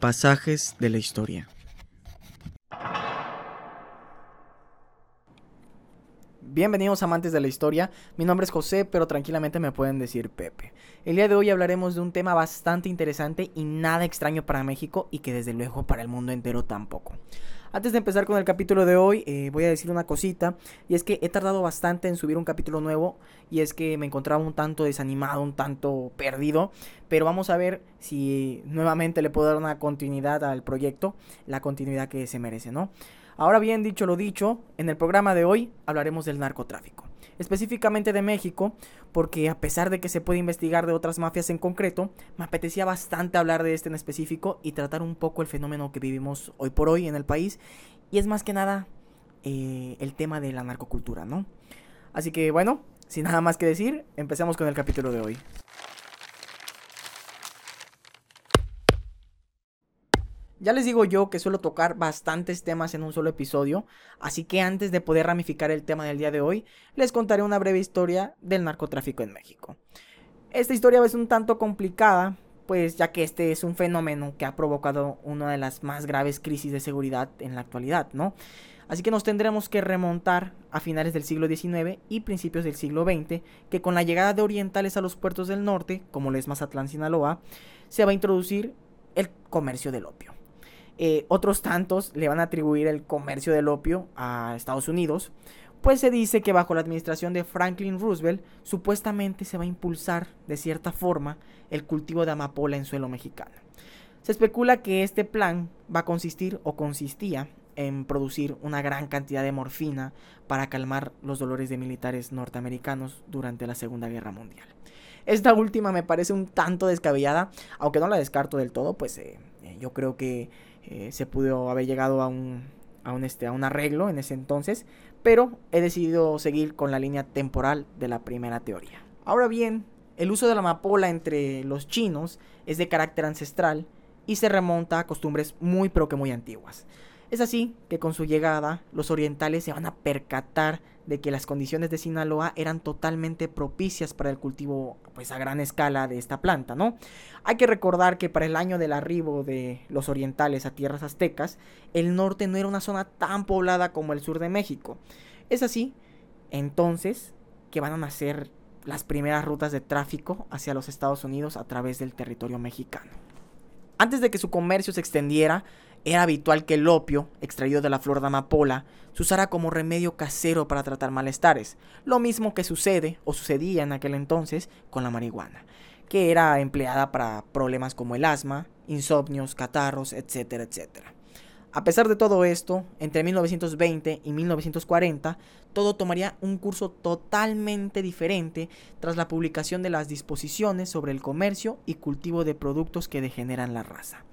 Pasajes de la historia. Bienvenidos amantes de la historia, mi nombre es José, pero tranquilamente me pueden decir Pepe. El día de hoy hablaremos de un tema bastante interesante y nada extraño para México y que desde luego para el mundo entero tampoco. Antes de empezar con el capítulo de hoy, eh, voy a decir una cosita, y es que he tardado bastante en subir un capítulo nuevo, y es que me encontraba un tanto desanimado, un tanto perdido, pero vamos a ver si nuevamente le puedo dar una continuidad al proyecto, la continuidad que se merece, ¿no? Ahora bien, dicho lo dicho, en el programa de hoy hablaremos del narcotráfico específicamente de México, porque a pesar de que se puede investigar de otras mafias en concreto, me apetecía bastante hablar de este en específico y tratar un poco el fenómeno que vivimos hoy por hoy en el país, y es más que nada eh, el tema de la narcocultura, ¿no? Así que bueno, sin nada más que decir, empecemos con el capítulo de hoy. Ya les digo yo que suelo tocar bastantes temas en un solo episodio, así que antes de poder ramificar el tema del día de hoy, les contaré una breve historia del narcotráfico en México. Esta historia es un tanto complicada, pues ya que este es un fenómeno que ha provocado una de las más graves crisis de seguridad en la actualidad, ¿no? Así que nos tendremos que remontar a finales del siglo XIX y principios del siglo XX, que con la llegada de orientales a los puertos del norte, como lo es Mazatlán, Sinaloa, se va a introducir el comercio del opio. Eh, otros tantos le van a atribuir el comercio del opio a Estados Unidos, pues se dice que bajo la administración de Franklin Roosevelt supuestamente se va a impulsar de cierta forma el cultivo de amapola en suelo mexicano. Se especula que este plan va a consistir o consistía en producir una gran cantidad de morfina para calmar los dolores de militares norteamericanos durante la Segunda Guerra Mundial. Esta última me parece un tanto descabellada, aunque no la descarto del todo, pues eh, yo creo que eh, se pudo haber llegado a un, a, un, este, a un arreglo en ese entonces, pero he decidido seguir con la línea temporal de la primera teoría. Ahora bien, el uso de la amapola entre los chinos es de carácter ancestral y se remonta a costumbres muy pero que muy antiguas. Es así que con su llegada los orientales se van a percatar de que las condiciones de Sinaloa eran totalmente propicias para el cultivo pues a gran escala de esta planta, ¿no? Hay que recordar que para el año del arribo de los orientales a tierras aztecas, el norte no era una zona tan poblada como el sur de México. Es así, entonces, que van a nacer las primeras rutas de tráfico hacia los Estados Unidos a través del territorio mexicano. Antes de que su comercio se extendiera, era habitual que el opio, extraído de la flor de amapola, se usara como remedio casero para tratar malestares, lo mismo que sucede o sucedía en aquel entonces con la marihuana, que era empleada para problemas como el asma, insomnios, catarros, etcétera, etcétera. A pesar de todo esto, entre 1920 y 1940, todo tomaría un curso totalmente diferente tras la publicación de las disposiciones sobre el comercio y cultivo de productos que degeneran la raza.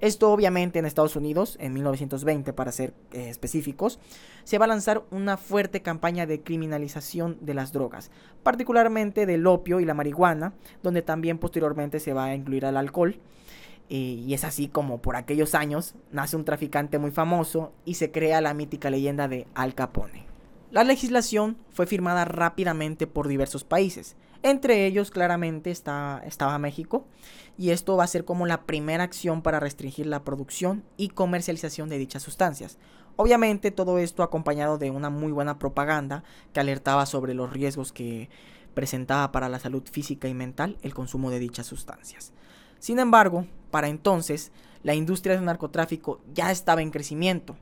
Esto obviamente en Estados Unidos, en 1920 para ser eh, específicos, se va a lanzar una fuerte campaña de criminalización de las drogas, particularmente del opio y la marihuana, donde también posteriormente se va a incluir al alcohol. y es así como por aquellos años nace un traficante muy famoso y se crea la mítica leyenda de Al Capone. La legislación fue firmada rápidamente por diversos países, entre ellos claramente está, estaba México y esto va a ser como la primera acción para restringir la producción y comercialización de dichas sustancias. Obviamente todo esto acompañado de una muy buena propaganda que alertaba sobre los riesgos que presentaba para la salud física y mental el consumo de dichas sustancias. Sin embargo, para entonces, la industria del narcotráfico ya estaba en crecimiento.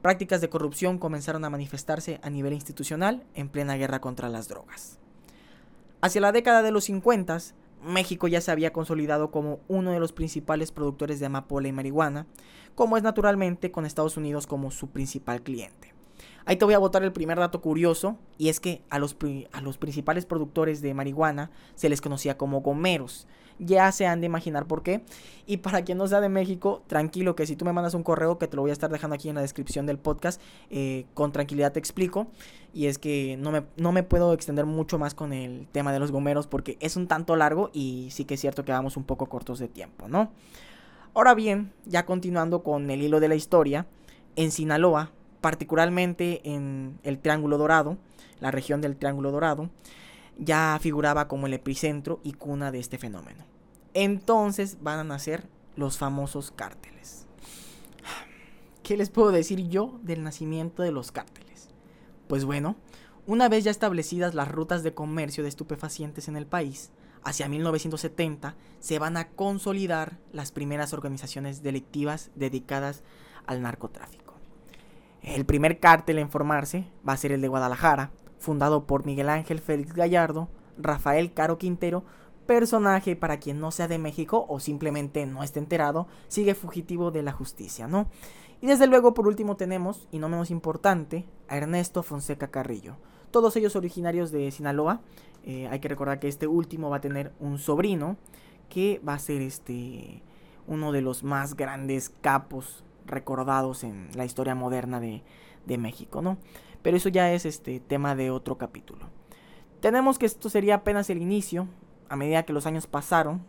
Prácticas de corrupción comenzaron a manifestarse a nivel institucional en plena guerra contra las drogas. Hacia la década de los 50, México ya se había consolidado como uno de los principales productores de amapola y marihuana, como es naturalmente con Estados Unidos como su principal cliente. Ahí te voy a botar el primer dato curioso, y es que a los, a los principales productores de marihuana se les conocía como gomeros, ya se han de imaginar por qué. Y para quien no sea de México, tranquilo que si tú me mandas un correo que te lo voy a estar dejando aquí en la descripción del podcast, eh, con tranquilidad te explico. Y es que no me, no me puedo extender mucho más con el tema de los gomeros porque es un tanto largo y sí que es cierto que vamos un poco cortos de tiempo, ¿no? Ahora bien, ya continuando con el hilo de la historia, en Sinaloa, particularmente en el Triángulo Dorado, la región del Triángulo Dorado, ya figuraba como el epicentro y cuna de este fenómeno. Entonces van a nacer los famosos cárteles. ¿Qué les puedo decir yo del nacimiento de los cárteles? Pues bueno, una vez ya establecidas las rutas de comercio de estupefacientes en el país, hacia 1970 se van a consolidar las primeras organizaciones delictivas dedicadas al narcotráfico. El primer cártel en formarse va a ser el de Guadalajara, fundado por Miguel Ángel Félix Gallardo, Rafael Caro Quintero, personaje para quien no sea de México o simplemente no esté enterado, sigue fugitivo de la justicia, ¿no? Y desde luego por último tenemos, y no menos importante, a Ernesto Fonseca Carrillo, todos ellos originarios de Sinaloa. Eh, hay que recordar que este último va a tener un sobrino que va a ser este uno de los más grandes capos recordados en la historia moderna de, de México, ¿no? Pero eso ya es este tema de otro capítulo. Tenemos que esto sería apenas el inicio. A medida que los años pasaron,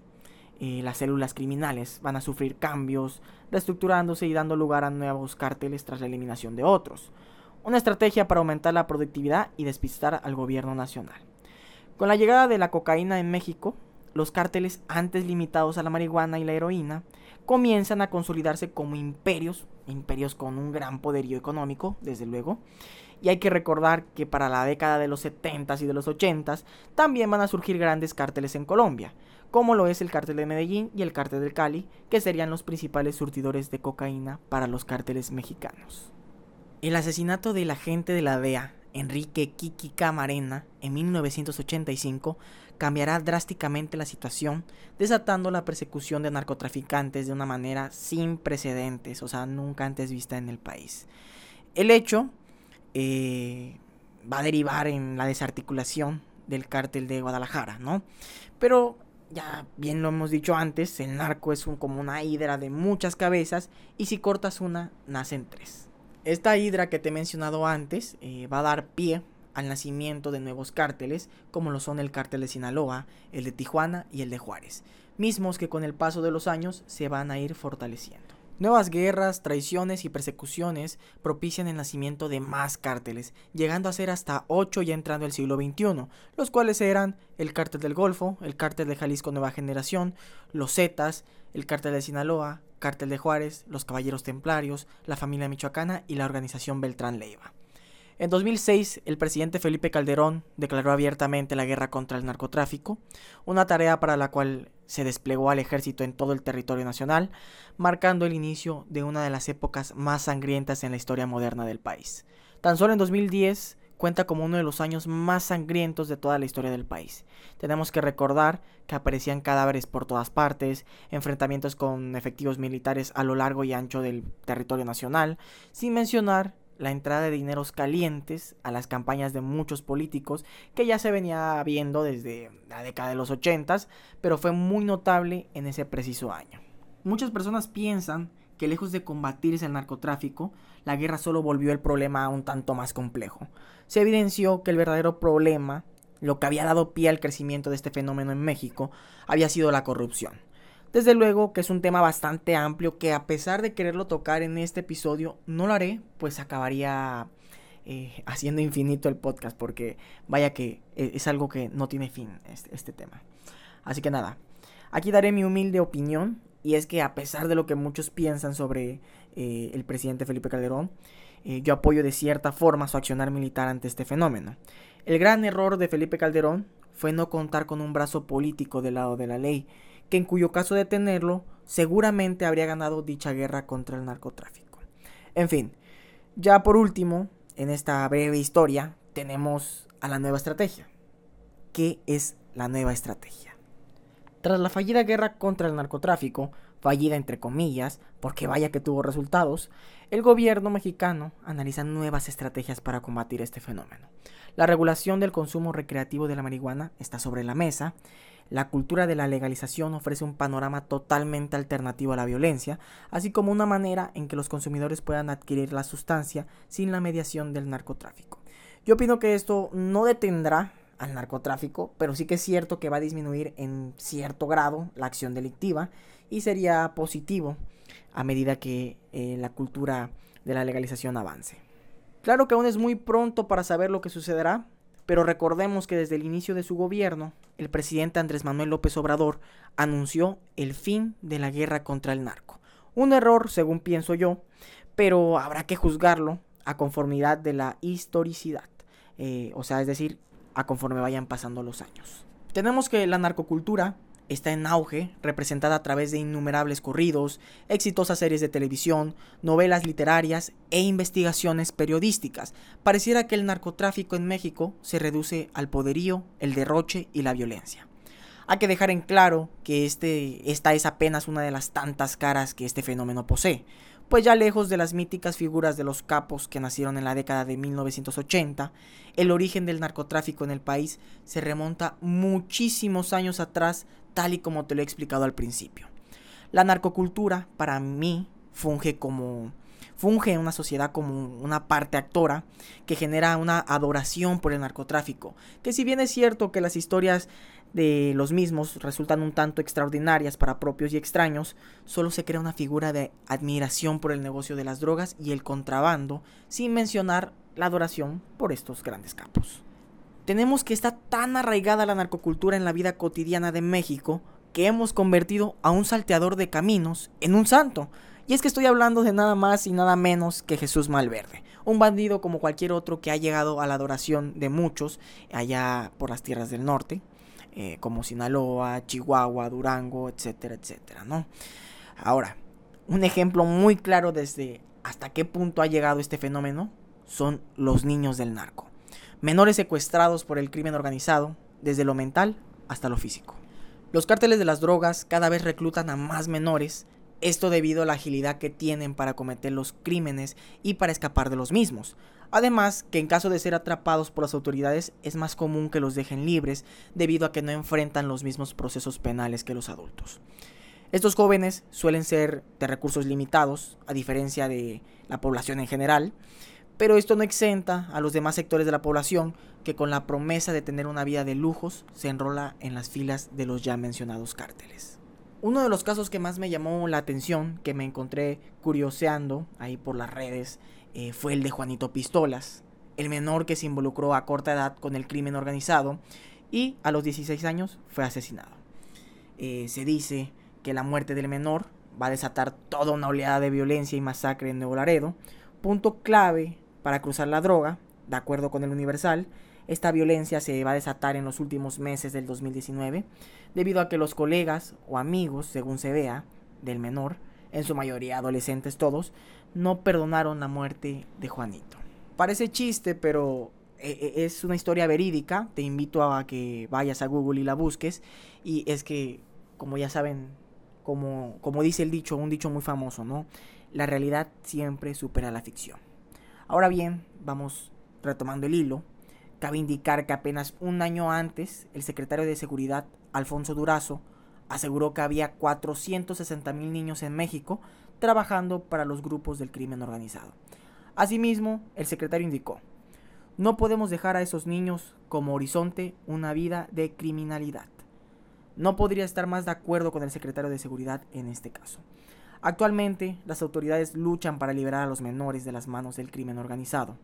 eh, las células criminales van a sufrir cambios, reestructurándose y dando lugar a nuevos cárteles tras la eliminación de otros una estrategia para aumentar la productividad y despistar al gobierno nacional. Con la llegada de la cocaína en México, los cárteles antes limitados a la marihuana y la heroína comienzan a consolidarse como imperios, imperios con un gran poderío económico, desde luego. Y hay que recordar que para la década de los 70s y de los 80s también van a surgir grandes cárteles en Colombia, como lo es el cártel de Medellín y el cártel del Cali, que serían los principales surtidores de cocaína para los cárteles mexicanos. El asesinato del agente de la DEA, Enrique Kiki Camarena, en 1985, cambiará drásticamente la situación, desatando la persecución de narcotraficantes de una manera sin precedentes, o sea, nunca antes vista en el país. El hecho eh, va a derivar en la desarticulación del cártel de Guadalajara, ¿no? Pero ya bien lo hemos dicho antes, el narco es como una hidra de muchas cabezas y si cortas una, nacen tres. Esta hidra que te he mencionado antes eh, va a dar pie al nacimiento de nuevos cárteles, como lo son el cártel de Sinaloa, el de Tijuana y el de Juárez, mismos que con el paso de los años se van a ir fortaleciendo. Nuevas guerras, traiciones y persecuciones propician el nacimiento de más cárteles, llegando a ser hasta 8 ya entrando el siglo XXI, los cuales eran el cártel del Golfo, el cártel de Jalisco Nueva Generación, los Zetas, el cártel de Sinaloa, Cártel de Juárez, los Caballeros Templarios, la familia michoacana y la organización Beltrán Leiva. En 2006, el presidente Felipe Calderón declaró abiertamente la guerra contra el narcotráfico, una tarea para la cual se desplegó al ejército en todo el territorio nacional, marcando el inicio de una de las épocas más sangrientas en la historia moderna del país. Tan solo en 2010, cuenta como uno de los años más sangrientos de toda la historia del país. Tenemos que recordar que aparecían cadáveres por todas partes, enfrentamientos con efectivos militares a lo largo y ancho del territorio nacional, sin mencionar la entrada de dineros calientes a las campañas de muchos políticos que ya se venía viendo desde la década de los 80, pero fue muy notable en ese preciso año. Muchas personas piensan que lejos de combatirse el narcotráfico, la guerra solo volvió el problema un tanto más complejo se evidenció que el verdadero problema, lo que había dado pie al crecimiento de este fenómeno en México, había sido la corrupción. Desde luego que es un tema bastante amplio que a pesar de quererlo tocar en este episodio, no lo haré, pues acabaría eh, haciendo infinito el podcast, porque vaya que eh, es algo que no tiene fin este, este tema. Así que nada, aquí daré mi humilde opinión, y es que a pesar de lo que muchos piensan sobre eh, el presidente Felipe Calderón, yo apoyo de cierta forma su accionar militar ante este fenómeno. El gran error de Felipe Calderón fue no contar con un brazo político del lado de la ley, que en cuyo caso de tenerlo, seguramente habría ganado dicha guerra contra el narcotráfico. En fin, ya por último, en esta breve historia, tenemos a la nueva estrategia. ¿Qué es la nueva estrategia? Tras la fallida guerra contra el narcotráfico, fallida entre comillas, porque vaya que tuvo resultados, el gobierno mexicano analiza nuevas estrategias para combatir este fenómeno. La regulación del consumo recreativo de la marihuana está sobre la mesa, la cultura de la legalización ofrece un panorama totalmente alternativo a la violencia, así como una manera en que los consumidores puedan adquirir la sustancia sin la mediación del narcotráfico. Yo opino que esto no detendrá al narcotráfico, pero sí que es cierto que va a disminuir en cierto grado la acción delictiva y sería positivo a medida que eh, la cultura de la legalización avance. Claro que aún es muy pronto para saber lo que sucederá. Pero recordemos que desde el inicio de su gobierno, el presidente Andrés Manuel López Obrador anunció el fin de la guerra contra el narco. Un error, según pienso yo, pero habrá que juzgarlo a conformidad de la historicidad. Eh, o sea, es decir, a conforme vayan pasando los años. Tenemos que la narcocultura está en auge, representada a través de innumerables corridos, exitosas series de televisión, novelas literarias e investigaciones periodísticas. Pareciera que el narcotráfico en México se reduce al poderío, el derroche y la violencia. Hay que dejar en claro que este, esta es apenas una de las tantas caras que este fenómeno posee pues ya lejos de las míticas figuras de los capos que nacieron en la década de 1980, el origen del narcotráfico en el país se remonta muchísimos años atrás, tal y como te lo he explicado al principio. La narcocultura, para mí, funge como funge en una sociedad como una parte actora que genera una adoración por el narcotráfico, que si bien es cierto que las historias de los mismos resultan un tanto extraordinarias para propios y extraños, solo se crea una figura de admiración por el negocio de las drogas y el contrabando, sin mencionar la adoración por estos grandes capos. Tenemos que está tan arraigada la narcocultura en la vida cotidiana de México que hemos convertido a un salteador de caminos en un santo. Y es que estoy hablando de nada más y nada menos que Jesús Malverde, un bandido como cualquier otro que ha llegado a la adoración de muchos allá por las tierras del norte, eh, como Sinaloa, Chihuahua, Durango, etcétera, etcétera, ¿no? Ahora, un ejemplo muy claro desde hasta qué punto ha llegado este fenómeno son los niños del narco. Menores secuestrados por el crimen organizado, desde lo mental hasta lo físico. Los cárteles de las drogas cada vez reclutan a más menores, esto debido a la agilidad que tienen para cometer los crímenes y para escapar de los mismos, Además, que en caso de ser atrapados por las autoridades es más común que los dejen libres debido a que no enfrentan los mismos procesos penales que los adultos. Estos jóvenes suelen ser de recursos limitados, a diferencia de la población en general, pero esto no exenta a los demás sectores de la población que con la promesa de tener una vida de lujos se enrola en las filas de los ya mencionados cárteles. Uno de los casos que más me llamó la atención, que me encontré curioseando ahí por las redes, eh, fue el de Juanito Pistolas, el menor que se involucró a corta edad con el crimen organizado y a los 16 años fue asesinado. Eh, se dice que la muerte del menor va a desatar toda una oleada de violencia y masacre en Nuevo Laredo, punto clave para cruzar la droga, de acuerdo con el Universal. Esta violencia se va a desatar en los últimos meses del 2019, debido a que los colegas o amigos, según se vea, del menor, en su mayoría adolescentes todos, no perdonaron la muerte de Juanito. Parece chiste, pero eh, eh, es una historia verídica. Te invito a que vayas a Google y la busques. Y es que, como ya saben, como, como dice el dicho, un dicho muy famoso, ¿no? La realidad siempre supera la ficción. Ahora bien, vamos retomando el hilo. Cabe indicar que apenas un año antes, el secretario de Seguridad, Alfonso Durazo, aseguró que había 460 mil niños en México trabajando para los grupos del crimen organizado. Asimismo, el secretario indicó, no podemos dejar a esos niños como horizonte una vida de criminalidad. No podría estar más de acuerdo con el secretario de Seguridad en este caso. Actualmente, las autoridades luchan para liberar a los menores de las manos del crimen organizado.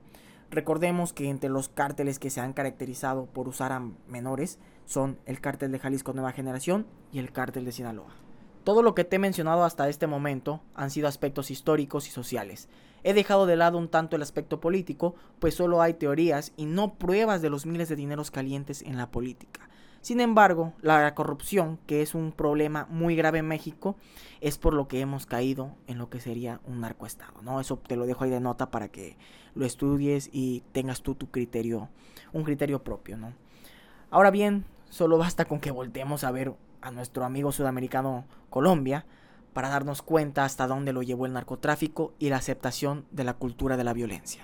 Recordemos que entre los cárteles que se han caracterizado por usar a menores son el cártel de Jalisco Nueva Generación y el cártel de Sinaloa. Todo lo que te he mencionado hasta este momento han sido aspectos históricos y sociales. He dejado de lado un tanto el aspecto político, pues solo hay teorías y no pruebas de los miles de dineros calientes en la política. Sin embargo, la corrupción, que es un problema muy grave en México, es por lo que hemos caído en lo que sería un narcoestado, ¿no? Eso te lo dejo ahí de nota para que lo estudies y tengas tú tu criterio, un criterio propio, ¿no? Ahora bien, solo basta con que volteemos a ver a nuestro amigo sudamericano Colombia para darnos cuenta hasta dónde lo llevó el narcotráfico y la aceptación de la cultura de la violencia.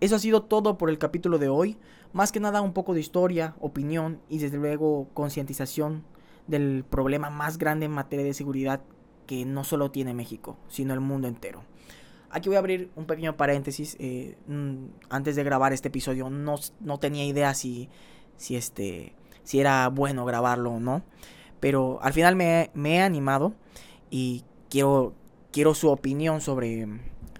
Eso ha sido todo por el capítulo de hoy. Más que nada un poco de historia, opinión y desde luego concientización del problema más grande en materia de seguridad que no solo tiene México, sino el mundo entero. Aquí voy a abrir un pequeño paréntesis. Eh, mm, antes de grabar este episodio no, no tenía idea si, si este si era bueno grabarlo o no. Pero al final me, he animado y quiero, quiero su opinión sobre,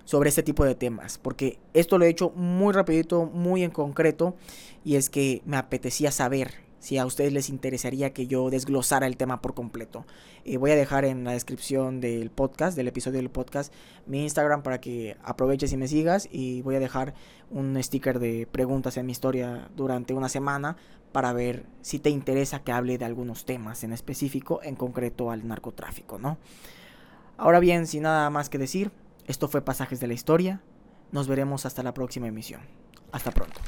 sobre este tipo de temas, porque esto lo he hecho muy rapidito, muy en concreto, y es que me apetecía saber si a ustedes les interesaría que yo desglosara el tema por completo. Eh, voy a dejar en la descripción del podcast, del episodio del podcast, mi Instagram para que aproveches y me sigas y voy a dejar un sticker de preguntas en mi historia durante una semana para ver si te interesa que hable de algunos temas en específico, en concreto al narcotráfico, ¿no? Ahora bien, sin nada más que decir, esto fue Pasajes de la Historia. Nos veremos hasta la próxima emisión. Hasta pronto.